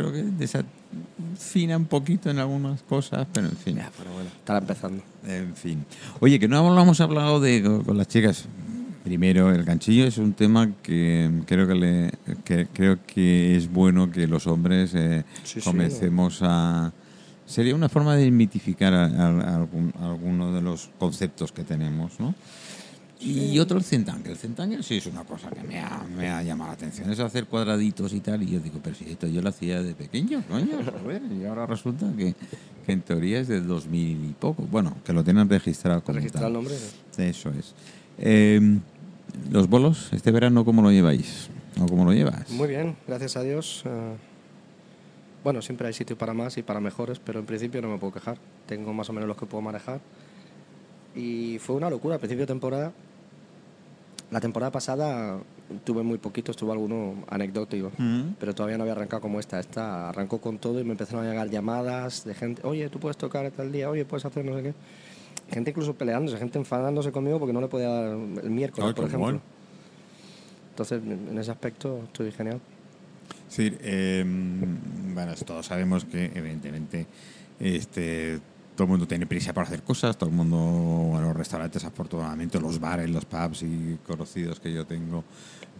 creo que desafina un poquito en algunas cosas, pero en fin. Ya, pero bueno, estará empezando. En fin. Oye, que no hemos hablado de con las chicas. Primero, el ganchillo es un tema que creo que, le, que creo que es bueno que los hombres eh, Sí, sí, comencemos a... Sería una forma de mitificar a, a- a algún- alguno de los conceptos que tenemos, ¿no? Y otro el centangle. El centangle sí es una cosa que me ha, me ha llamado la atención. Es hacer cuadraditos y tal. Y yo digo, pero si esto yo lo hacía de pequeño, coño. joder, y ahora resulta que, que en teoría es del 2000 y poco. Bueno, que lo tienen registrado como Registrar tal. el nombre. Eso es. Eh, los bolos, este verano, ¿cómo lo lleváis? ¿O cómo lo llevas? Muy bien, gracias a Dios. eh, bueno, siempre hay sitio para más y para mejores, pero en principio no me puedo quejar. Tengo más o menos los que puedo manejar. Y fue una locura, al principio de temporada. La temporada pasada tuve muy poquitos, tuve alguno anecdótico, Mm. pero todavía no había arrancado como esta. Esta arrancó con todo y me empezaron a llegar llamadas de gente, oye, tú puedes tocar tal día, oye, puedes hacer no sé qué. Gente incluso peleándose, gente enfadándose conmigo porque no le podía dar el miércoles, por qué ejemplo. bueno. Entonces, en ese aspecto estoy genial. Sí, eh, bueno, todos sabemos que evidentemente este, todo el mundo tiene prisa para hacer cosas, todo el mundo, bueno, los restaurantes afortunadamente, los bares, los pubs y conocidos que yo tengo,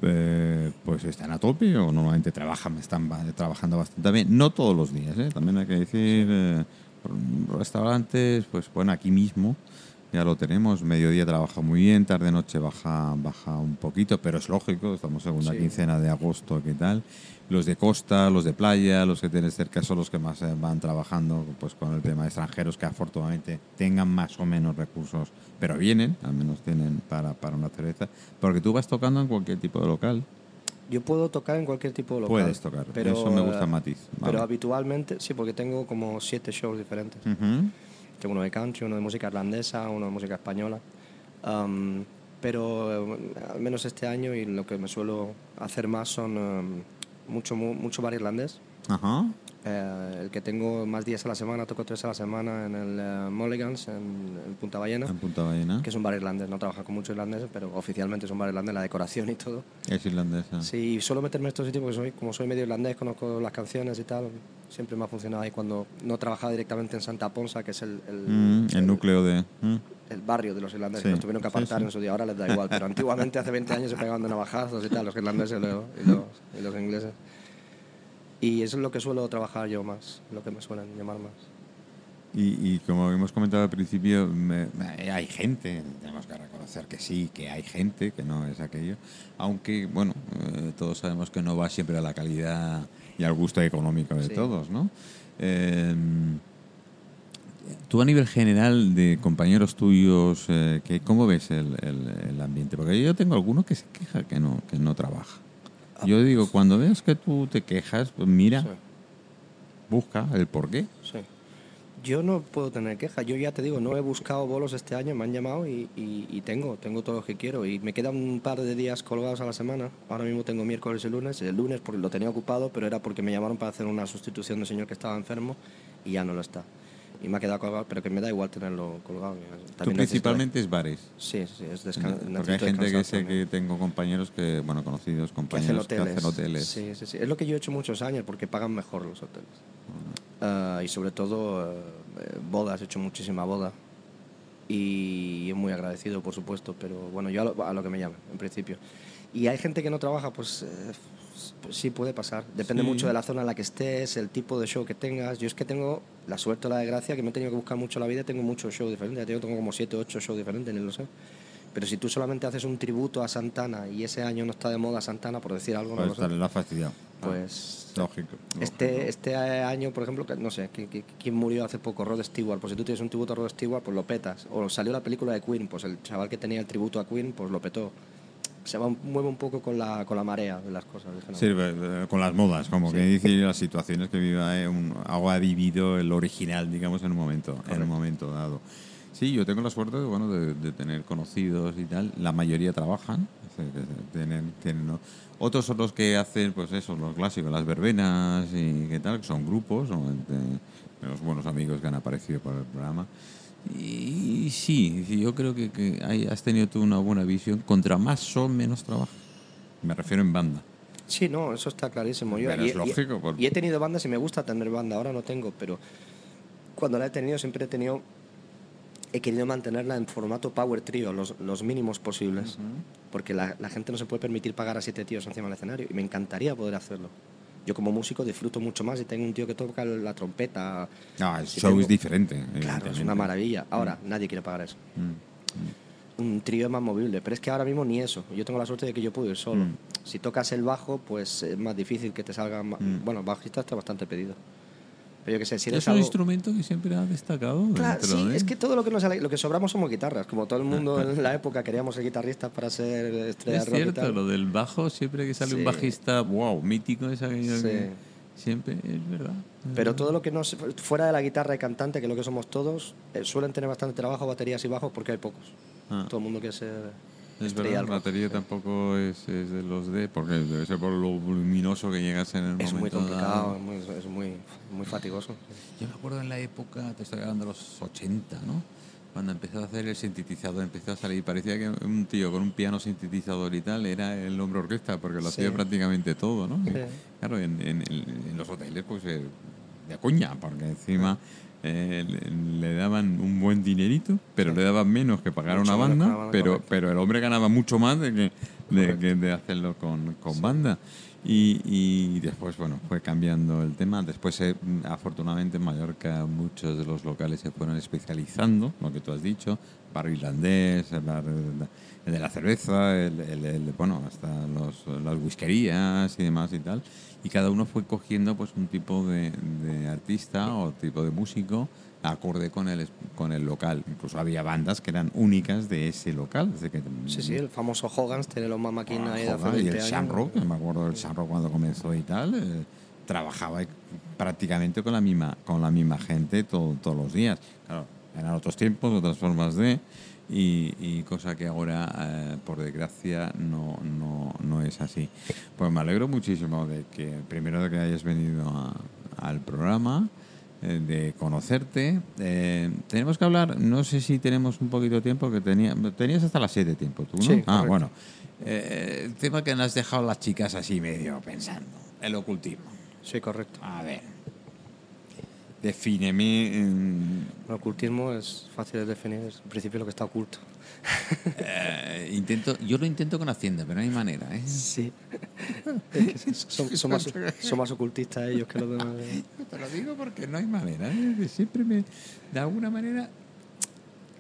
eh, pues están a tope o normalmente trabajan, están ba- trabajando bastante bien, no todos los días, ¿eh? también hay que decir, eh, restaurantes, pues bueno, aquí mismo. Ya lo tenemos, mediodía trabaja muy bien, tarde-noche baja, baja un poquito, pero es lógico, estamos segunda Sí. quincena de agosto, ¿qué tal? Los de costa, los de playa, los que tienes cerca son los que más eh, van trabajando pues con el tema de extranjeros que afortunadamente tengan más o menos recursos, pero vienen, al menos tienen para, para una cerveza, porque tú vas tocando en cualquier tipo de local, Yo puedo tocar en cualquier tipo de local. puedes tocar, pero, eso me gusta eh, matiz. Pero habitualmente, sí, porque tengo como siete shows diferentes. Tengo uno de country, uno de música irlandesa, uno de música española. Am, pero eh, al menos este año y lo que me suelo hacer más son am, mucho, mu- mucho bar irlandés. Ajá. Eh, el que tengo más días a la semana, toco tres a la semana en el eh, Mulligans, en, en Punta Ballena, En Punta Ballena. que es un bar irlandés. No trabaja con muchos irlandeses, pero oficialmente es un bar irlandés, la decoración y todo. Es irlandesa. Sí, y suelo meterme en estos sitios porque soy, como soy medio irlandés, conozco las canciones y tal. Siempre me ha funcionado ahí cuando no trabajaba directamente en Santa Ponsa, que es el, el, Mm, el núcleo de... mm. El barrio de los irlandeses. Sí, Los tuvieron que sí, apartar sí. en su día, ahora les da igual. Pero antiguamente, hace 20 años, se pegaban de navajazos y tal, los irlandeses y los, y los, y los ingleses. Y eso es lo que suelo trabajar yo más, lo que me suelen llamar más. Y, y como hemos comentado al principio, me- me- hay gente, tenemos que reconocer que sí, que hay gente, que no es aquello, aunque, bueno, eh, todos sabemos que no va siempre a la calidad y al gusto económico de Sí. todos, ¿no? Eh, tú a nivel general de compañeros tuyos, eh, que, ¿cómo ves el, el- el ambiente? Porque yo tengo alguno que se queja que no, que no trabaja. Yo digo, cuando veas que tú te quejas, pues mira, Sí, busca el porqué. sí. Yo no puedo tener queja. Yo ya te digo, no he buscado bolos este año, me han llamado y, y- y tengo, tengo todo lo que quiero. Y me quedan un par de días colgados a la semana. Ahora mismo tengo miércoles y lunes. El lunes porque lo tenía ocupado, pero era porque me llamaron para hacer una sustitución de un señor que estaba enfermo y ya no lo está. Y me ha quedado colgado, pero que me da igual tenerlo colgado. Tú También necesito- principalmente es bares. Sí, sí, es descan- Porque hay gente que descansar sé también. que tengo compañeros que, bueno, conocidos que hacen compañeros que hoteles. hacen hoteles. Sí, sí, sí. Es lo que yo he hecho muchos años porque pagan mejor los hoteles. Ah, y sobre todo eh, bodas, he hecho muchísima boda. Y es muy agradecido, por supuesto, pero bueno, yo a lo, a lo que me llamen, en principio. Y hay gente que no trabaja, pues, eh, pues sí puede pasar. Depende Sí. mucho de la zona en la que estés, el tipo de show que tengas. Yo es que tengo la suerte o la desgracia que me he tenido que buscar mucho la vida, tengo muchos shows diferentes. Ya tengo como 7 o 8 shows diferentes, ni lo sé. Pero si tú solamente haces un tributo a Santana y ese año no está de moda Santana, por decir algo, no lo sé, la fastidiado. Pues Lógico. este, lógico. este año, por ejemplo, que- no sé, ¿qui- qui- ¿quién murió hace poco? Rod Stewart. Pues si tú tienes un tributo a Rod Stewart, pues lo petas. O salió la película de Queen, pues el chaval que tenía el tributo a Queen, pues lo petó. Se va, mueve un poco con la, con la marea de las cosas. Sí, eh, con las modas, como Sí. que dice las situaciones que viva eh, un, algo ha vivido el original, digamos, en un momento, en un momento dado. Sí, yo tengo la suerte bueno, de, de tener conocidos y tal. La mayoría trabajan. Tienen, tienen, ¿no? Otros son los que hacen, pues eso, los clásicos, las verbenas y qué tal, que son grupos, son de- los buenos amigos que han aparecido por el programa. Y, sí, sí, yo creo que, que hay- has tenido tú una buena visión. Contra más son, menos trabajo. Me refiero en banda. Sí, no, eso está clarísimo. Yo, y, es lógico, y- por- y he tenido bandas y me gusta tener banda, ahora no tengo, pero cuando la he tenido siempre he tenido, he querido mantenerla en formato power trio, los, los mínimos posibles, porque la, la gente no se puede permitir pagar a siete tíos encima del escenario y me encantaría poder hacerlo. Yo como músico disfruto mucho más y tengo un tío que toca la trompeta. No, el Si show tengo- es diferente. Claro, es una maravilla. Ahora, nadie quiere pagar eso. Mm. Un trío es más movible, pero es que ahora mismo ni eso. Yo tengo la suerte de que yo puedo ir solo. Mm. Si tocas el bajo, pues es más difícil que te salga. Mm. Bueno, bajista está bastante pedido. Pero yo qué sé, si eres es un algo- instrumento que siempre ha destacado. Claro, dentro sí, es que todo lo que nos lo que sobramos somos guitarras. Como todo el mundo en la época queríamos ser guitarristas para ser estrellas Es cierto, lo del bajo, siempre que sale Sí. un bajista, wow, mítico, esa que Sí. siempre es verdad. es Pero todo lo que no se- fuera de la guitarra y cantante, que es lo que somos todos, eh, suelen tener bastante trabajo baterías y bajos porque hay pocos. Ah. Todo el mundo quiere ser Es estrella verdad, la batería tampoco es, es de los de, porque debe ser por lo voluminoso que llegas en el Es muy momento complicado, dado. es muy, es muy, muy fatigoso. Yo me acuerdo en la época, te estoy hablando de los 80, ¿no? Cuando empezó a hacer el sintetizador, empezó a salir, parecía que un tío con un piano sintetizador y tal era el hombre orquesta, porque lo Sí. hacía prácticamente todo, ¿no? Sí. Claro, en, en- en los hoteles, pues eh, de coña, porque encima eh, le, le daban un buen dinerito, pero Sí. le daban menos que pagar Mucho una banda, pero, correcto. pero el hombre ganaba mucho más de, que, de, Correcto. que de hacerlo con, con banda. Y, y después, bueno, fue cambiando el tema. Después, eh, afortunadamente, en Mallorca muchos de los locales se fueron especializando, lo que tú has dicho, bar irlandés, el, bar, el de la cerveza, el, el- el- bueno, hasta los, las whiskerías y demás y tal. Y cada uno fue cogiendo pues un tipo de, de artista o tipo de músico acorde con el, con el local. Incluso había bandas que eran únicas de ese local. desde que- Sí, sí, el famoso Hogan's tiene los más máquinas ahí de hace y 20 el. Shamrock, me acuerdo del Shamrock cuando comenzó y tal, eh, trabajaba prácticamente con la misma, con la misma gente todo- todos los días. Claro, eran otros tiempos, otras formas de, y, y cosa que ahora, eh, por desgracia, no, no, no es así. Pues me alegro muchísimo de que, primero de que hayas venido a- al programa, eh, de conocerte. Eh, tenemos que hablar, no sé si tenemos un poquito de tiempo, que tenía, tenías hasta las 7 tiempo tú, ¿no? Sí, ah, correcto. bueno. Eh, el tema que nos has dejado las chicas así medio pensando, el ocultismo. Sí, correcto. A ver, defíneme. mm, El ocultismo es fácil de definir, es en principio lo que está oculto. eh, intento, yo lo intento con Hacienda, pero no hay manera, ¿eh? Sí. Es que son, son más, son más ocultistas ellos que los demás. Te lo digo porque no hay manera. ¿eh? Siempre me, de alguna manera,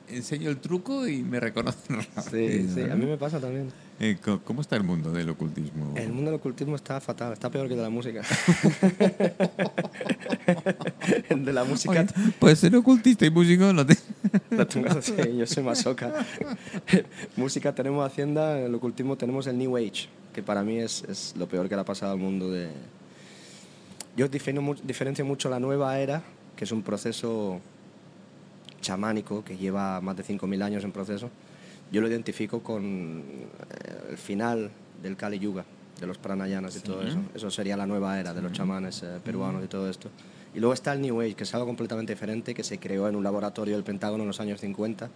enseño el truco y me reconocen Sí, rápido, sí, ¿no? a mí me pasa también. Eh, ¿Cómo está el mundo del ocultismo? El mundo del ocultismo está fatal, está peor que el de la música. de la música Oye, puedes ser ocultista y músico, no te... la tengo así, yo soy masoca. música tenemos Hacienda, en el ocultismo tenemos el New Age, que para mí es, es lo peor que le ha pasado al mundo de... Yo defino diferencio mucho la nueva era, que es un proceso chamánico que lleva más de 5.000 años en proceso. Yo lo identifico con eh, el final del Kali Yuga, de los pranayanas y todo eso. Eso sería la nueva era de los chamanes eh, peruanos y todo esto. Y luego está el New Age, que es algo completamente diferente, que se creó en un laboratorio del Pentágono en los años 50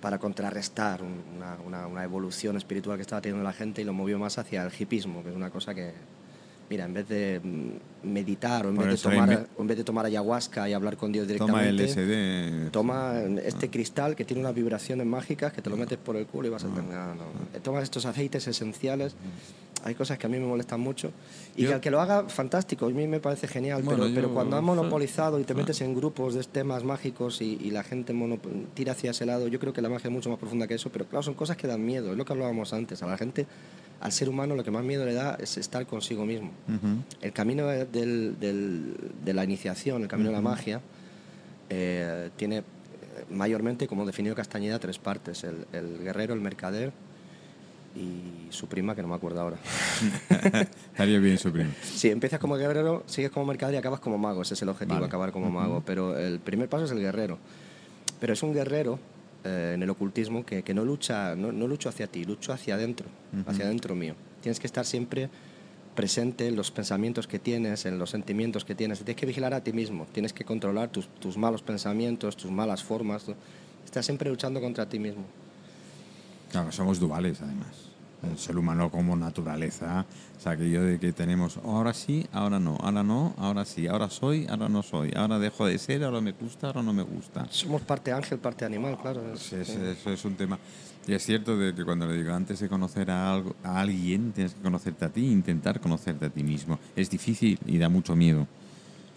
para contrarrestar un- una, una- una evolución espiritual que estaba teniendo la gente y lo movió más hacia el hipismo, que es una cosa que, mira, en vez de mm, meditar o en, Por vez de, hay tomar, en vez de tomar ayahuasca y hablar con Dios Toma directamente, LSD. toma este cristal que tiene unas vibraciones mágicas que te lo metes por el culo y vas a tener... no, no. Tomas estos aceites esenciales. Hay cosas que a mí me molestan mucho. Y Yo- que al que lo haga, fantástico. A mí me parece genial. Bueno, pero, pero cuando ha so- monopolizado y te ah. metes en grupos de temas mágicos y, y la gente mono- tira hacia ese lado, yo creo que la magia es mucho más profunda que eso. Pero claro, son cosas que dan miedo. Es lo que hablábamos antes. A la gente, al ser humano, lo que más miedo le da es estar consigo mismo. El camino del- del- de la iniciación, el camino de la magia, eh, tiene eh, mayormente, como definió Castañeda, tres partes. El, el guerrero, el mercader y su prima, que no me acuerdo ahora. Estaría bien su primo. Si empiezas como guerrero, sigues como mercader y acabas como mago. Ese es el objetivo, Vale. acabar como mago. Pero el primer paso es el guerrero. Pero es un guerrero eh, en el ocultismo que, que no lucha no, no lucho hacia ti, lucho hacia adentro, hacia adentro mío. Tienes que estar siempre presente en los pensamientos que tienes, en los sentimientos que tienes. Tienes que vigilar a ti mismo, tienes que controlar tus, tus malos pensamientos, tus malas formas. Estás siempre luchando contra ti mismo. Claro, somos duales, además. El ser humano como naturaleza, o sea, aquello de que tenemos ahora sí, ahora no, ahora no, ahora sí, ahora soy, ahora no soy, ahora dejo de ser, ahora me gusta, ahora no me gusta. Somos parte ángel, parte animal, claro. Sí, es- eso es un tema. Y es cierto de que cuando le digo antes de conocer a, algo, a alguien, tienes que conocerte a ti, intentar conocerte a ti mismo. Es difícil y da mucho miedo.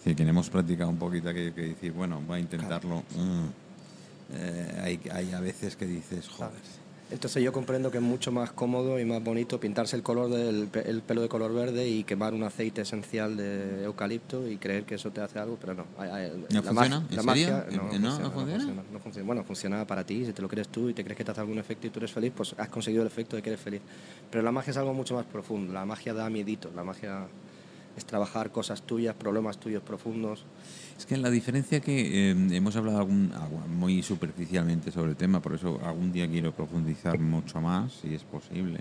Es decir, que hemos practicado un poquito aquello que decir, bueno, voy a intentarlo. Mm. Eh, hay, hay a veces que dices, joder. Entonces yo comprendo que es mucho más cómodo y más bonito pintarse el color del pe- el pelo de color verde y quemar un aceite esencial de eucalipto y creer que eso te hace algo, pero no. ¿No la funciona? ¿En la serio? magia ¿En- no, no- funciona, no funciona? no funciona. Bueno, funciona para ti, si te lo crees tú y te crees que te hace algún efecto y tú eres feliz, pues has conseguido el efecto de que eres feliz. Pero la magia es algo mucho más profundo, la magia da miedito, la magia es trabajar cosas tuyas, problemas tuyos profundos. Es que la diferencia que eh, hemos hablado muy superficialmente sobre el tema, por eso algún día quiero profundizar mucho más, si es posible.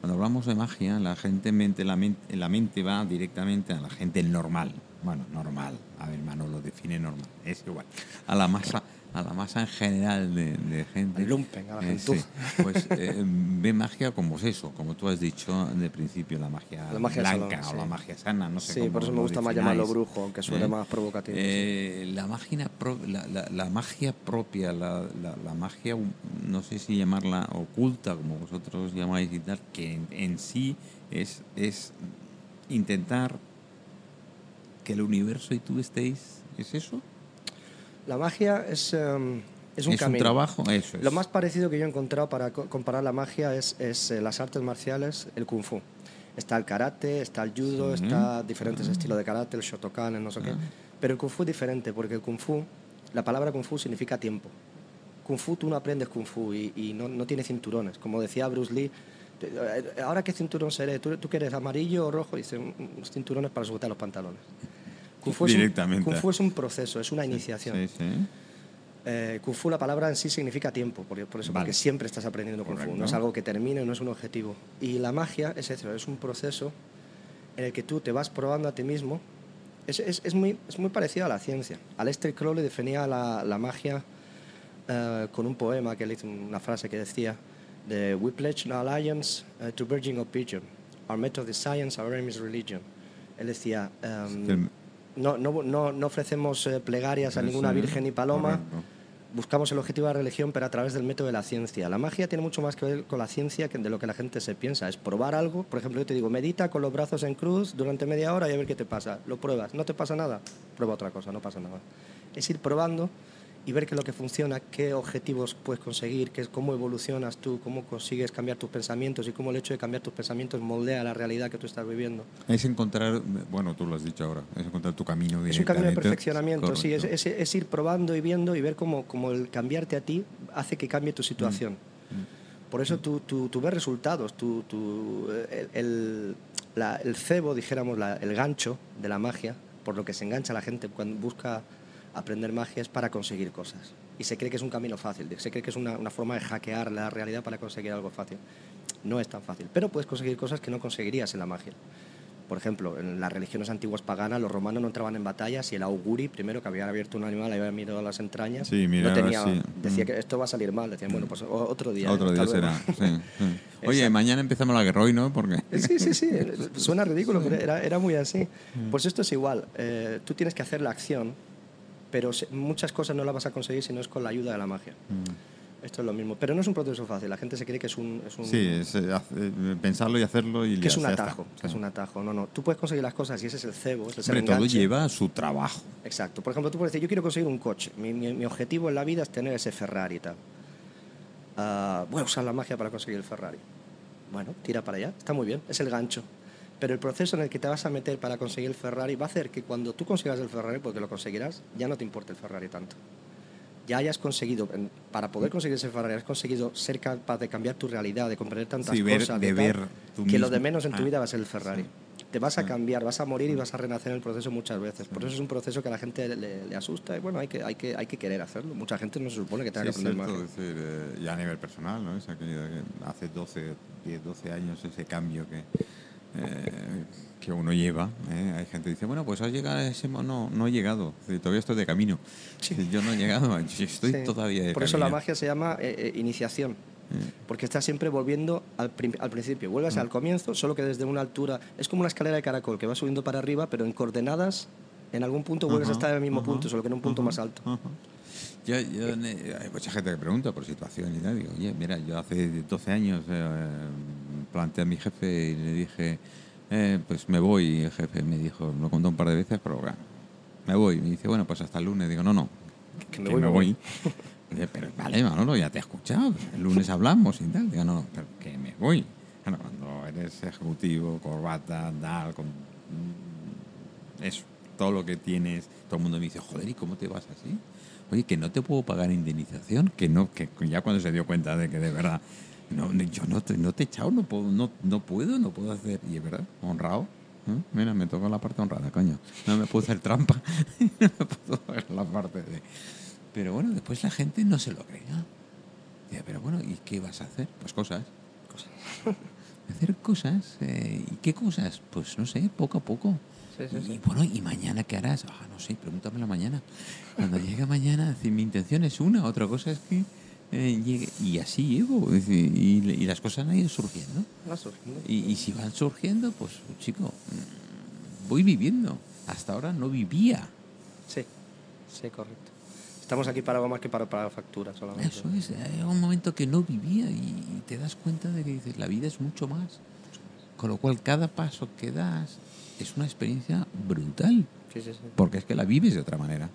Cuando hablamos de magia, la gente mente, la, mente, la mente va directamente a la gente normal. Bueno, normal. A ver, Manolo define normal. Es igual. A la masa, a la masa en general de, de gente. Lumpen, a la Eh, sí. Pues eh, ve magia como es eso, como tú has dicho de principio, la magia, La magia blanca salón, o la magia sana, no sé Sí, cómo por eso me gusta más llamarlo brujo, aunque suene ¿Eh? más provocativo. sí. Eh, la, magia pro- la, la- la magia propia, la, magia, no sé si llamarla oculta, como vosotros llamáis y tal, que en, en sí es, es intentar que el universo y tú estéis. ¿Es eso? La magia es, em, es un camino. trabajo, eso es. Lo más parecido que yo he encontrado para co- comparar la magia es, es, eh, las artes marciales, el kung fu. Está el karate, está el judo, está diferentes estilos de karate, el shotokan, el no sé qué. Ah. Pero el kung fu es diferente porque el kung fu, la palabra kung fu significa tiempo. Kung fu tú no aprendes kung fu y, y no, no tiene cinturones. Como decía Bruce Lee, te- eh, ¿ahora qué cinturón seré? ¿Tú, tú quieres amarillo o rojo? Dice, "Mm, unos cinturones para sujetar los pantalones. Kung fu, es un, Directamente. kung fu es un proceso, es una iniciación. Sí, sí. Eh, Kung Fu, la palabra en sí significa tiempo, por, por eso, Vale. porque siempre estás aprendiendo Kung Fu, Correcto. no es algo que termine, no es un objetivo. Y la magia es eso, es un proceso en el que tú te vas probando a ti mismo. Es, es, es muy, es muy parecido a la ciencia. Aleister Crowley definía la, la magia eh, con un poema que él hizo, una frase que decía: de We pledge no alliance eh, to Virgin of Pigeon. Our method is science, our aim is religion. Él decía: el- no, no, no, no ofrecemos eh, plegarias a ninguna virgen ni paloma. correcto. Buscamos el objetivo de la religión, pero a través del método de la ciencia. La magia tiene mucho más que ver con la ciencia que de lo que la gente se piensa. Es probar algo. Por ejemplo, yo te digo, medita con los brazos en cruz durante media hora y a ver qué te pasa. Lo pruebas. No te pasa nada. Prueba otra cosa, no pasa nada. Es ir probando y ver qué es lo que funciona, qué objetivos puedes conseguir, qué, cómo evolucionas tú, cómo consigues cambiar tus pensamientos y cómo el hecho de cambiar tus pensamientos moldea la realidad que tú estás viviendo. Es encontrar, bueno, tú lo has dicho ahora, es encontrar tu camino Es un camino de perfeccionamiento, sí, es, es- es ir probando y viendo y ver cómo, cómo el cambiarte a ti hace que cambie tu situación. Mm. Por eso tú, tú, tú ves resultados, tú, tú- el, el- la- el cebo, dijéramos, la- el gancho de la magia, por lo que se engancha la gente cuando busca aprender magia es para conseguir cosas. Y se cree que es un camino fácil, se cree que es una, una forma de hackear la realidad para conseguir algo fácil. No es tan fácil, pero puedes conseguir cosas que no conseguirías en la magia. Por ejemplo, en las religiones antiguas paganas, los romanos no entraban en batallas y el auguri, primero que habían abierto un animal, habían mirado las entrañas, Sí, no miraba, tenía, sí. decía Mm. que esto va a salir mal. Decían, bueno, pues otro día. Otro día será. sí. Oye, mañana empezamos la guerra hoy, ¿no? Porque Sí, sí, sí. Suena ridículo, pero era, era muy así. Mm. Pues esto es igual. eh, tú tienes que hacer la acción, pero muchas cosas no las vas a conseguir si no es con la ayuda de la magia. Esto es lo mismo. Pero no es un proceso fácil. La gente se cree que es un, es un, sí, es eh, eh, pensarlo y hacerlo y que es un está. atajo. es un atajo. No, no. Tú puedes conseguir las cosas y ese es el cebo. Ese es el todo lleva su trabajo. Exacto. Por ejemplo, tú puedes decir, yo quiero conseguir un coche. Mi, mi- mi objetivo en la vida es tener ese Ferrari y tal. Ah, voy a usar la magia para conseguir el Ferrari. Bueno, tira para allá. Está muy bien. Es el gancho. Pero el proceso en el que te vas a meter para conseguir el Ferrari va a hacer que cuando tú consigas el Ferrari, porque lo conseguirás, ya no te importe el Ferrari tanto. Ya hayas conseguido, para poder conseguir ese Ferrari, has conseguido ser capaz de cambiar tu realidad, de comprender tantas Sí, ver- cosas. de tal, ver que lo de menos en tu Ah, vida va a ser el Ferrari. Te vas a Ah. cambiar, vas a morir y vas a renacer en el proceso muchas veces. Por eso es un proceso que a la gente le, le asusta y bueno, hay que, hay, que, hay que querer hacerlo. Mucha gente no se supone que tenga Sí, que aprender es decir, eh, ya a nivel personal, ¿no? Es aquello de que hace 12, 10, 12 años ese cambio que, eh, que uno lleva. ¿eh? Hay gente que dice, bueno, pues has llegado a ese... mo-". No, no he llegado, todavía estoy de camino. Sí. Yo no he llegado, yo estoy Sí. todavía de Por eso la magia se llama eh, eh, iniciación. Porque estás siempre volviendo al, al principio. Vuelves al comienzo, solo que desde una altura. Es como una escalera de caracol que va subiendo para arriba, pero en coordenadas, en algún punto vuelves a estar en el mismo punto, solo que en un punto más alto. Yo, yo, hay mucha gente que pregunta por situación y tal. Digo, oye, mira, yo hace 12 años eh, planteé a mi jefe y le dije, eh, pues me voy. Y el jefe me dijo, lo contó un par de veces, pero bueno, me voy. Me dice, bueno, pues hasta el lunes. Digo, no, no, Que me voy, me voy. Pero vale, Manolo, ya te he escuchado. El lunes hablamos y tal. Digo, no, no, pero que me voy. Bueno, cuando eres ejecutivo, corbata, tal, con mm, eso, todo lo que tienes, todo el mundo me dice, joder, ¿y cómo te vas así? Oye, que no te puedo pagar indemnización, que no, que ya cuando se dio cuenta de que de verdad, no, yo no te, no te he echado, no puedo, no, no puedo, no puedo hacer, y es verdad, honrado. ¿eh? Mira, me tocó la parte honrada, coño. No me puedo hacer trampa, no me puedo pagar la parte de... Pero bueno, después la gente no se lo. Dice, pero bueno, ¿y qué vas a hacer? Pues cosas. hacer cosas. eh, ¿Y qué cosas? Pues no sé, poco a poco. Sí, sí, y sí. bueno, ¿y mañana qué harás? Ah, no sé, pregúntamela mañana. Cuando llegue mañana, decir, mi intención es una, otra cosa es que eh, llegue. Y así llego. y, y las cosas han ido surgiendo. Y, y si van surgiendo, pues, chico, mm, voy viviendo. Hasta ahora no vivía. Sí, sí, correcto. Estamos aquí para algo más que para pagar facturas solamente. Eso es, hay un momento que no vivía y te das cuenta de que dices, la vida es mucho más. Con lo cual, cada paso que das es una experiencia brutal, Sí, sí, sí. porque es que la vives de otra manera.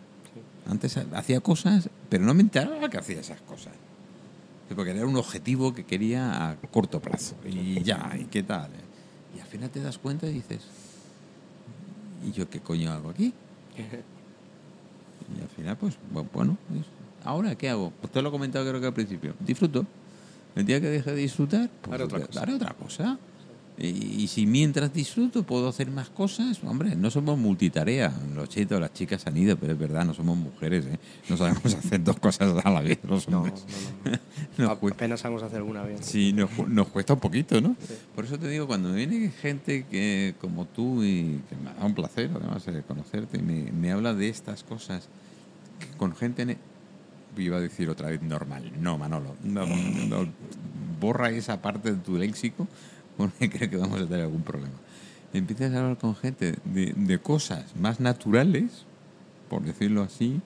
Antes hacía cosas, pero no me enteraba que hacía esas cosas. Porque era un objetivo que quería a corto plazo. Y ya, ¿y qué tal? Y al final te das cuenta y dices, ¿y yo qué coño hago aquí? Y al final, pues, bu- bueno, ¿ahora qué hago? Pues te lo he comentado creo que al principio. Disfruto. El día que deje de disfrutar, pues Haré otra cosa. haré otra cosa. Y, y si mientras disfruto puedo hacer más cosas, hombre, no somos multitarea. Los chicos, las chicas han ido, pero es verdad, no somos mujeres, ¿eh? No sabemos hacer dos cosas a la vez los No, no, hombres. no. Nos cuesta- Apenas a hacer alguna bien. Sí, nos, nos cuesta un poquito, ¿no? Por eso te digo, cuando viene gente que como tú y que me da un placer, además, eh, conocerte, y me, me habla de estas cosas con gente, ne- iba a decir otra vez normal, no, Manolo, no, no, borra esa parte de tu léxico porque creo que vamos a tener algún problema. Empiezas a hablar con gente de, cosas más naturales, por decirlo así,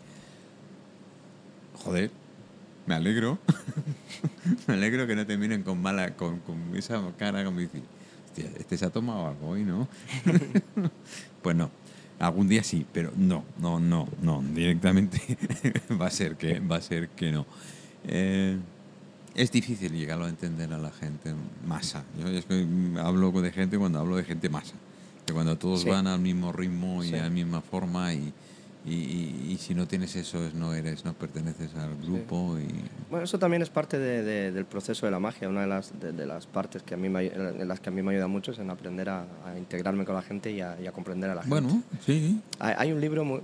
joder, me alegro. me alegro que no te miren con mala, con, esa cara como decir, hostia, este se ha tomado algo hoy, ¿no? pues no. Algún día sí, pero no, no, no, no. Directamente va a ser que, va a ser que no. Eh, es difícil llegarlo a entender a la gente masa. Yo es que hablo de gente cuando hablo de gente masa. Que cuando todos Sí. van al mismo ritmo y Sí. a la misma forma y, y, y- y si no tienes eso es no eres, no perteneces al grupo y Bueno, eso también es parte de- de- del proceso de la magia. Una de las, de, de las partes que a mí me, en las que a mí me ayuda mucho es en aprender a, a integrarme con la gente y a, comprender a la gente. bueno, sí, Hay, hay un libro muy,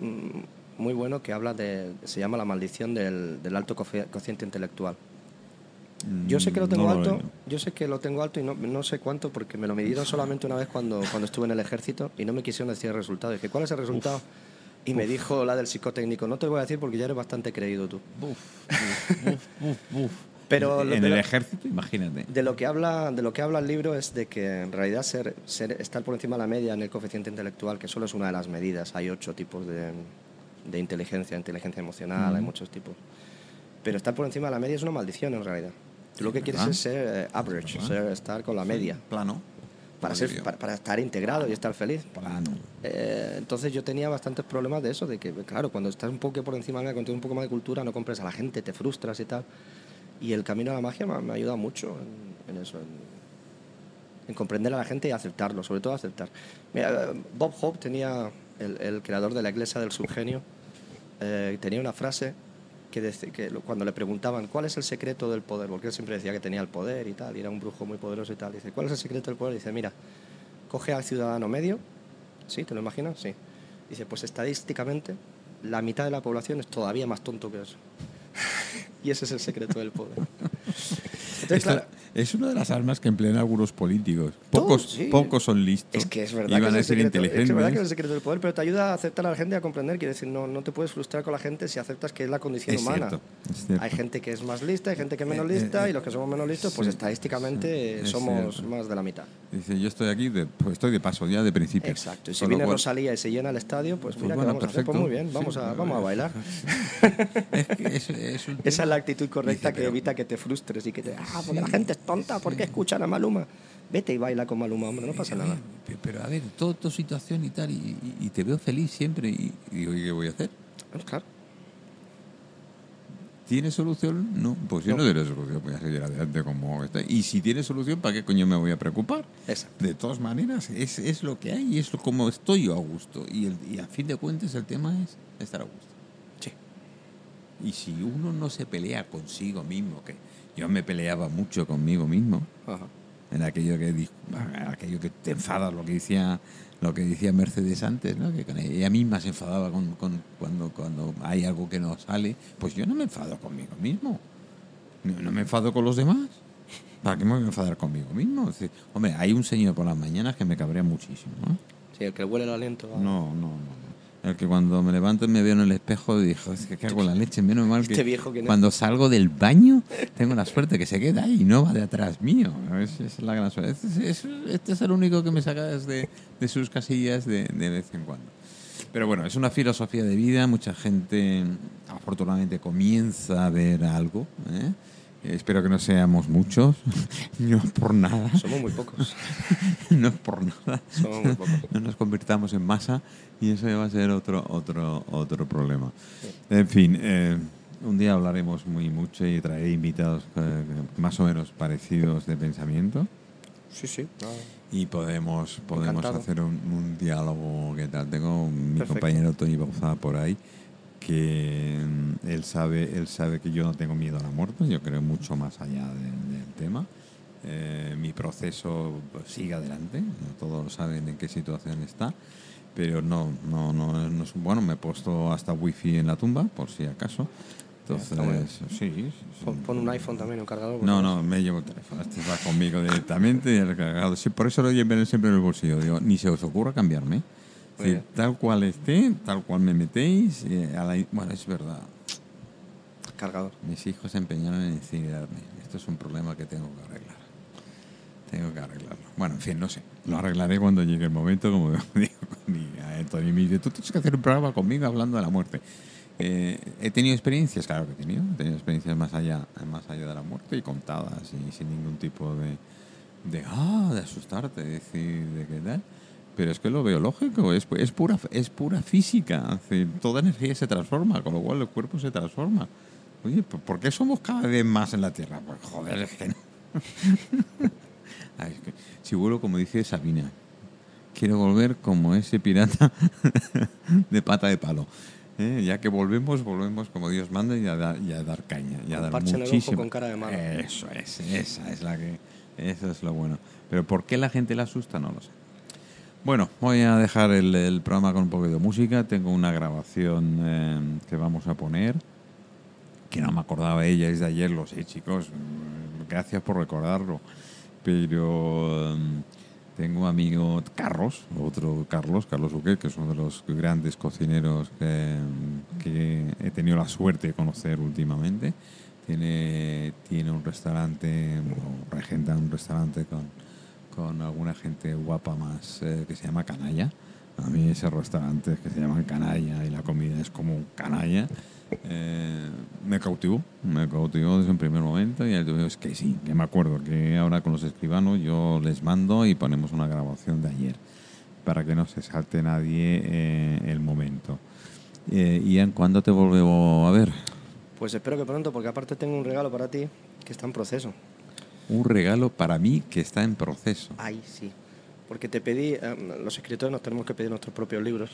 muy bueno que habla de. se llama La maldición del, del alto cociente intelectual. Yo sé que lo tengo no alto, leído. yo sé que lo tengo alto y no, no sé cuánto porque me lo midieron solamente una vez cuando, cuando estuve en el ejército y no me quisieron decir el resultado. dije, ¿cuál es el resultado? y me dijo la del psicotécnico, no te voy a decir porque ya eres bastante creído tú. Buf. Pero en de el ejército, imagínate. De lo que habla, de lo que habla el libro es de que en realidad ser, ser- estar por encima de la media en el coeficiente intelectual, que solo es una de las medidas, hay ocho tipos de, de inteligencia, inteligencia emocional, hay muchos tipos. Pero estar por encima de la media es una maldición en realidad. Tú lo que quieres ¿verdad? es ser eh, average, ser, estar con la media, Plano. para, ser, para, para estar integrado y estar feliz. Plano. Eh, entonces yo tenía bastantes problemas de eso, de que, claro, cuando estás un poco por encima de tienes un poco más de cultura, no compres a la gente, te frustras y tal. Y el camino a la magia me, ha ayudado mucho en, en eso, en, en comprender a la gente y aceptarlo, sobre todo aceptar. Mira, Bob Hope tenía, el, el creador de la iglesia del subgenio, eh, tenía una frase que, lo- cuando le preguntaban cuál es el secreto del poder, porque él siempre decía que tenía el poder y tal, y era un brujo muy poderoso y tal, dice, ¿cuál es el secreto del poder? Dice, mira, coge al ciudadano medio, ¿sí? ¿Te lo imaginas? Sí. Dice, pues estadísticamente la mitad de la población es todavía más tonto que eso. y ese es el secreto del poder. Entonces, claro, Es una de las armas que emplean algunos políticos. Pocos, sí. pocos son listos. Es que es verdad, Y van que a es, ser el secreto, inteligentes. es verdad que es el secreto del poder, pero te ayuda a aceptar a la gente y a comprender. Quiere decir, no, no te puedes frustrar con la gente si aceptas que es la condición Es humana. cierto, es cierto. Hay gente que es más lista, hay gente que es menos Eh, eh, lista, eh, y los que somos menos listos, pues sí, estadísticamente sí, es somos cierto. más de la mitad. Dice, yo estoy aquí, de, pues estoy de paso ya de principio. Exacto. Y si viene cual- Rosalía y se llena el estadio, pues Pues mira, bueno, ¿qué vamos a hacer? Pues perfecto. muy bien, vamos, Sí, a, vamos a bailar. Es que un Esa es la actitud correcta Dice, que pero- evita que te frustres y que te... Ah, porque la gente es tonta, ¿por qué escuchan a Maluma? Vete y baila con Maluma, hombre, no pasa nada. Pe- Pero a ver, toda tu situación y tal, y, te veo feliz siempre, y, y digo, ¿y qué voy a hacer? Pues claro. ¿Tiene solución? No, pues si no, No. tiene solución, voy a seguir adelante como está. Y si tiene solución, ¿para qué coño me voy a preocupar? Exacto. De todas maneras, es, es lo que hay es como estoy yo a gusto. Y, el- y a fin de cuentas, el tema es estar a gusto. Y si uno no se pelea consigo mismo, que yo me peleaba mucho conmigo mismo, Ajá. en aquello que aquello que te enfadas lo que decía lo que decía Mercedes antes ¿no? que ella misma se enfadaba con, con- cuando cuando hay algo que no sale pues yo no me enfado conmigo mismo no, no me enfado con los demás para qué me voy a enfadar conmigo mismo Es decir, hombre hay un señor por las mañanas que me cabrea muchísimo ¿no? Sí, el que huele el aliento. a- no no no el que cuando me levanto y me veo en el espejo digo, es que cago en la leche, menos mal que Este viejo, ¿quién es? cuando salgo del baño tengo la suerte que se queda ahí y no va de atrás mío. Es, es la gran suerte. Este es, es- este es el único que me saca de, de sus casillas de, de vez en cuando. Pero bueno, es una filosofía de vida. Mucha gente afortunadamente comienza a ver algo. ¿eh? Eh, Espero que no seamos muchos, no por nada, Somos muy pocos. no por nada Somos muy pocos. no nos convirtamos en masa y eso ya va a ser otro otro otro problema. En fin, eh, un día hablaremos muy mucho y traeré invitados eh, más o menos parecidos de pensamiento Sí, sí. no. y podemos podemos Encantado. hacer un, un diálogo que tal. Tengo mi Perfecto. compañero Tony Bauzá por ahí que mm, él sabe él sabe que yo no tengo miedo a la muerte, yo creo mucho más allá de- del tema. Eh, mi proceso pues, sigue adelante, todos saben en qué situación está, pero no, no, no, no es- bueno, me he puesto hasta wifi en la tumba, por si acaso. Entonces, sí, sí, Pon, pon un iPhone también, un cargador. no, no, me llevo el teléfono. Este va conmigo directamente y el cargado. Sí, por eso lo llevo siempre en el bolsillo. Digo, ni se os ocurra cambiarme. Tal cual esté, tal cual me metéis. eh, a la- bueno, es verdad. Cargador. Mis hijos se empeñaron en incinerarme. Esto es un problema que tengo que arreglar. Tengo que arreglarlo. Bueno, en fin, no sé. Lo arreglaré cuando llegue el momento, como digo con mi a Tony. Me dice, tú tienes que hacer un programa conmigo hablando de la muerte. Eh, he tenido experiencias, claro que he tenido. He tenido experiencias más allá, más allá de la muerte y contadas y sin ningún tipo de, de, ah, de asustarte, de decir, de qué tal. Pero es que lo veo lógico, es, es, pura, es pura física. Toda energía se transforma, con lo cual el cuerpo se transforma. Oye, ¿por qué somos cada vez más en la Tierra? Pues joder, es que no. Ay, es que si vuelvo, como dice Sabina, quiero volver como ese pirata de pata de palo. ¿eh? Ya que volvemos, volvemos como Dios manda y a dar, y a dar caña. Y a dar con cara de malo. Eso es, esa es la que. Eso es lo bueno. Pero ¿por qué la gente le asusta? No lo sé. Bueno, voy a dejar el, programa con un poco de música. Tengo una grabación eh, que vamos a poner, que no me acordaba ella, es de ayer, lo sé, chicos. Gracias por recordarlo. Pero mm, tengo un amigo Carlos, otro Carlos, Carlos Uque, que es uno de los grandes cocineros que, que he tenido la suerte de conocer últimamente. Tiene, tiene un restaurante, regenta un restaurante con, con alguna gente guapa más eh, que se llama Canalla. A mí ese restaurante que se llaman Canalla y la comida es como canalla. eh, me cautivó, me cautivó desde un primer momento y digo, es que sí, que me acuerdo que ahora con los escribanos yo les mando y ponemos una grabación de ayer para que no se salte nadie eh, el momento. Eh, Ian, ¿cuándo te volvemos a ver? Pues espero que pronto, porque aparte tengo un regalo para ti que está en proceso. Un regalo para mí que está en proceso. Ay, sí. Porque te pedí, eh, los escritores nos tenemos que pedir nuestros propios libros.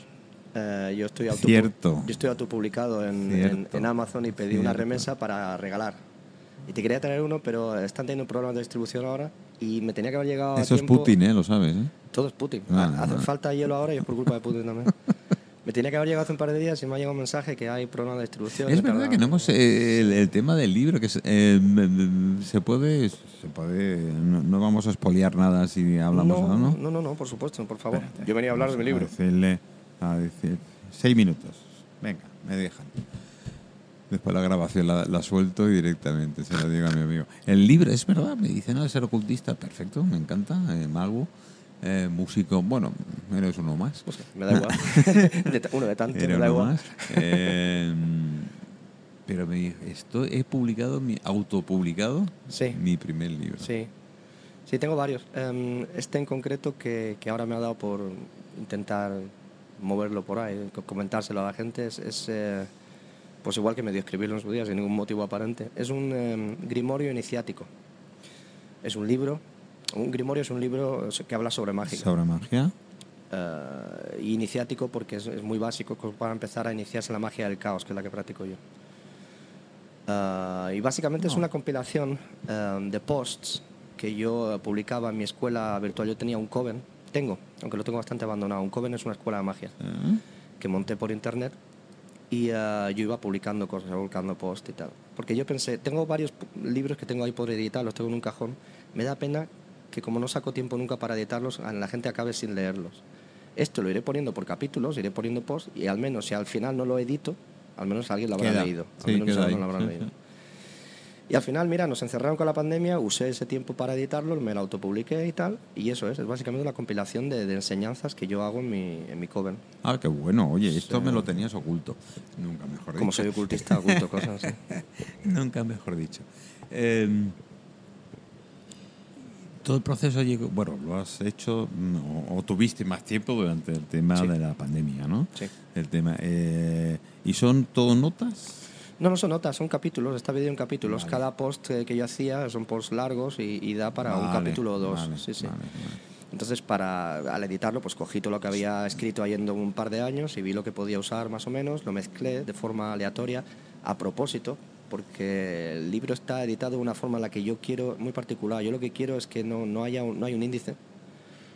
Eh, yo estoy auto Cierto. Yo estoy autopublicado en, en, en Amazon y pedí una Cierto. remesa para regalar. Y te quería traer uno, pero están teniendo problemas de distribución ahora y me tenía que haber llegado a Eso es tiempo. Putin, ¿eh? Lo sabes, ¿eh? Todo es Putin. Ah, Hace ah. falta hielo ahora y es por culpa de Putin también. Me tenía que haber llegado hace un par de días y me ha llegado un mensaje que hay problema de distribución. Es verdad que no hemos eh, el, el tema del libro que se, eh, se puede se puede no, no vamos a espoliar nada si hablamos no, ¿no? ¿no? no, por supuesto, por favor. Espérate. Yo venía a hablar de mi libro. A decirle, a decir, seis minutos. Venga, me dejan. Después la grabación la, la suelto y directamente se lo digo a mi amigo. El libro, es verdad, me dice, no, de ser ocultista, perfecto, me encanta, eh, mago, eh, músico, bueno, eres uno más. Pues, me da igual. Uno de tanto, Era me da igual. más. Eh, pero me dijo, esto he publicado, mi autopublicado, Sí. mi primer libro. Sí, sí, tengo varios. Em, este en concreto que, que ahora me ha dado por intentar moverlo por ahí, co- comentárselo a la gente, es, es, eh, pues igual que me dio escribirlo en su día sin ningún motivo aparente. Es un em, grimorio iniciático. Es un libro, un grimorio es un libro que habla sobre magia. Sobre magia. Y iniciático porque es, es muy básico para empezar a iniciarse en la magia del caos, que es la que practico yo. Eh, y básicamente es una compilación eh, de posts que yo publicaba en mi escuela virtual. Yo tenía un coven, tengo, aunque lo tengo bastante abandonado. Un coven es una escuela de magia que monté por internet y yo iba publicando cosas, publicando posts y tal. Porque yo pensé, tengo varios libros que tengo ahí por editar, los tengo en un cajón. Me da pena que como no saco tiempo nunca para editarlos, la gente acabe sin leerlos. Esto lo iré poniendo por capítulos, iré poniendo posts y al menos si al final no lo edito, al menos alguien lo habrá Queda. leído. Al Sí, menos alguien lo habrá Sí, leído. sí. Y al final, mira, nos encerraron con la pandemia, usé ese tiempo para editarlo, me lo autopubliqué y tal, y eso es, es básicamente la compilación de, de enseñanzas que yo hago en mi, en mi coven. Ah, qué bueno. Oye, esto me lo tenías oculto. Nunca mejor dicho. Como soy ocultista, oculto cosas. sí. Nunca mejor dicho. Eh, todo el proceso llegó, bueno, lo has hecho mm, o, o tuviste más tiempo durante el tema Sí. de la pandemia, ¿no? Sí. El tema. eh, ¿Y son todo notas? No, no son notas, son capítulos, está dividido en capítulos. Vale. Cada post eh, que yo hacía son posts largos y, y da para un capítulo o dos. vale, sí, sí. Entonces, para, al editarlo, pues cogí todo lo que había escrito en un par de años y vi lo que podía usar más o menos, lo mezclé de forma aleatoria a propósito, porque el libro está editado de una forma en la que yo quiero, muy particular. Yo lo que quiero es que no, no, haya un, no hay un índice.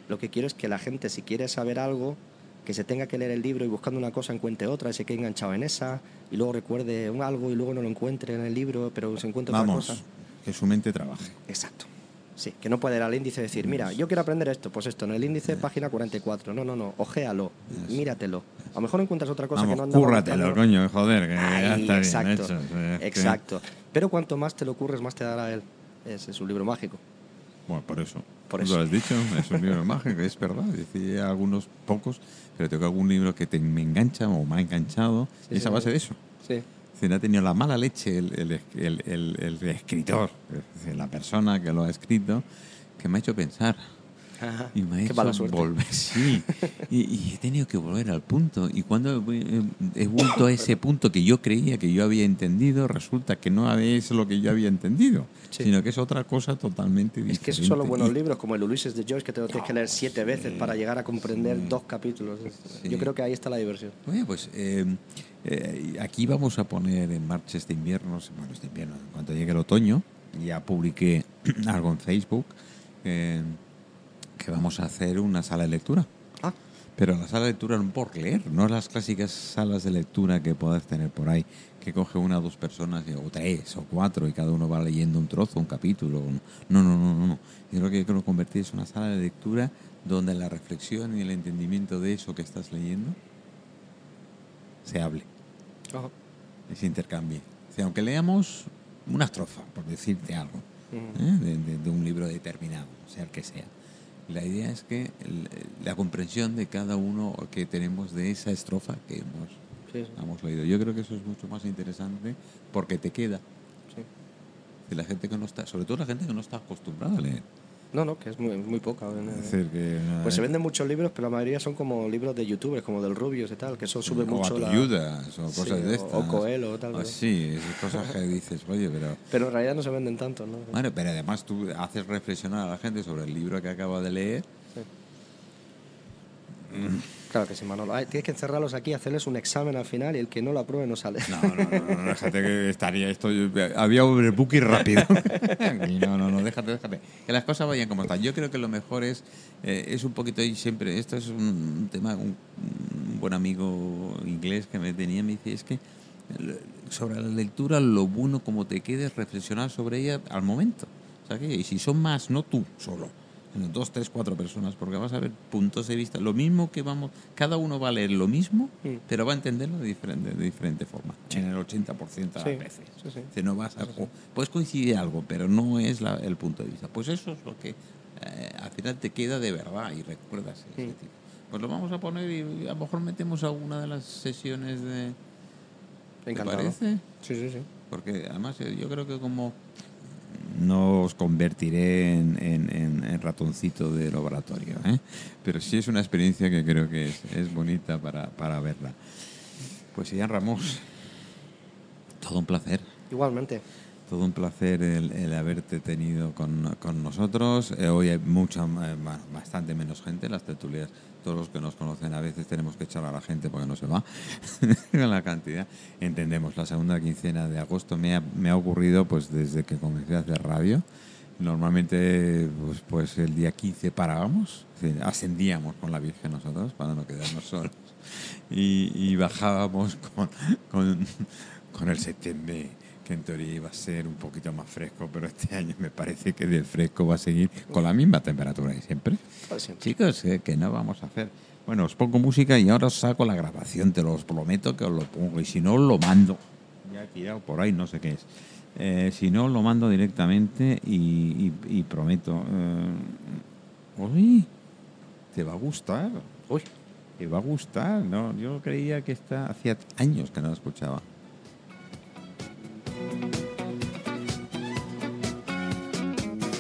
Lo que quiero es que la gente, si quiere saber algo, que se tenga que leer el libro y buscando una cosa encuentre otra y se quede enganchado en esa y luego recuerde un algo y luego no lo encuentre en el libro, pero se encuentre otra Vamos, cosa. que su mente trabaje. Exacto. Sí, que no puede ir al índice y decir, mira, yo quiero aprender esto, pues esto, en el índice página 44. No, no, no, ojéalo, míratelo. A lo mejor encuentras otra cosa que no Vamos, andaba cúrratelo, buscando. coño, joder, que ya Ahí, está exacto, bien hecho. Es que- exacto. Pero cuanto más te lo ocurres, más te dará él. Ese es un libro mágico. Bueno, por eso. Por Tú eso. lo has dicho, es un libro mágico, es verdad. Decía algunos pocos, pero tengo algún libro que te, me engancha o me ha enganchado. Y es a sí. base de eso. Sí. Ha tenido la mala leche el, el, el- el- escritor, la persona que lo ha escrito, que me ha hecho pensar. Y me ha Qué hecho volver. Sí. Y, y he tenido que volver al punto. Y cuando he, he vuelto a ese punto que yo creía que yo había entendido, resulta que no es lo que yo había entendido, Sí. sino que es otra cosa totalmente diferente. Es que esos son los buenos libros, como el Ulises de Joyce, que te lo tienes que leer siete veces para llegar a comprender dos capítulos. Sí. Yo creo que ahí está la diversión. Oye, pues eh, eh, aquí vamos a poner en marcha este invierno, bueno, este invierno, en cuanto llegue el otoño, ya publiqué algo en Facebook, eh, que vamos a hacer una sala de lectura. Ah, Pero la sala de lectura no por leer, no las clásicas salas de lectura que puedas tener por ahí, que coge una o dos personas, o tres o cuatro, y cada uno va leyendo un trozo, un capítulo. No, no, no, no. no. Yo creo que quiero convertir en una sala de lectura donde la reflexión y el entendimiento de eso que estás leyendo se hable, ajá. se intercambie. O sea, aunque leamos una estrofa, por decirte algo. ¿eh? de, de- de un libro determinado, sea el que sea. La idea es que el- la comprensión de cada uno que tenemos de esa estrofa que hemos, Sí, sí, hemos leído. Yo creo que eso es mucho más interesante porque te queda. sí. De la gente que no está, sobre todo la gente que no está acostumbrada a leer. No, no, que es muy, muy poca. Es decir, que, Pues se venden muchos libros, pero la mayoría son como libros de youtubers, como del Rubius y tal, que eso sube o mucho la... autoayudas, o Sí, cosas de o- estas. o Coelho o tal, Ah, sí, esas cosas que dices, oye, pero... Pero en realidad no se venden tanto, ¿no? Bueno, pero además tú haces reflexionar a la gente sobre el libro que acaba de leer. Claro que sí, Manolo. Ay, tienes que encerrarlos aquí, hacerles un examen al final y el que no lo apruebe no sale. No, no, no, no, déjate que estaría esto. Había overbooking rápido. No, no, no, déjate, déjate. Que las cosas vayan como están. Yo creo que lo mejor es, eh, es un poquito y siempre. Esto es un tema un, un buen amigo inglés que me tenía, me dice, es que sobre la lectura lo bueno como te quedes reflexionar sobre ella al momento. O sea que, y si son más, no tú solo, dos, tres, cuatro personas, porque vas a ver puntos de vista, lo mismo que vamos, cada uno va a leer lo mismo, Mm. pero va a entenderlo de diferente, de diferente forma, en el 80% de las Sí, veces. sí, no vas a, o puedes coincidir algo, pero no es la- el punto de vista. Pues eso es lo que eh, al final te queda de verdad y recuerdas ese Mm. tipo. Pues lo vamos a poner y a lo mejor metemos alguna de las sesiones de... ¿Te Encantado. parece? Sí, sí, sí. Porque además eh, yo creo que como no os convertiré en, en- ratoncito de laboratorio, ¿eh? pero sí es una experiencia que creo que es, es bonita para, para verla. Pues Ian Ramos, todo un placer. Igualmente. Todo un placer el, haberte tenido con, con nosotros. Eh, hoy hay mucha, eh, bastante menos gente. Las tertulias, todos los que nos conocen, a veces tenemos que echar a la gente porque no se va con la cantidad. Entendemos, la segunda quincena de agosto me ha, me ha ocurrido pues desde que comencé a hacer radio. Normalmente, pues, pues el día 15 parábamos, ascendíamos con la Virgen nosotros para no quedarnos solos y, y bajábamos con, con, con el septiembre, que en teoría iba a ser un poquito más fresco, pero este año me parece que del fresco va a seguir con la misma temperatura de siempre. Pues. Chicos, eh, que no vamos a hacer. Bueno, os pongo música y ahora os saco la grabación, te lo prometo que os lo pongo. Y si no, os lo mando. Ya he tirado por ahí, no sé qué es. Eh, si no, lo mando directamente y, y- y prometo. eh, uy, te va a gustar. Uy. Te va a gustar. No, yo creía que esta hacía años que no la escuchaba. you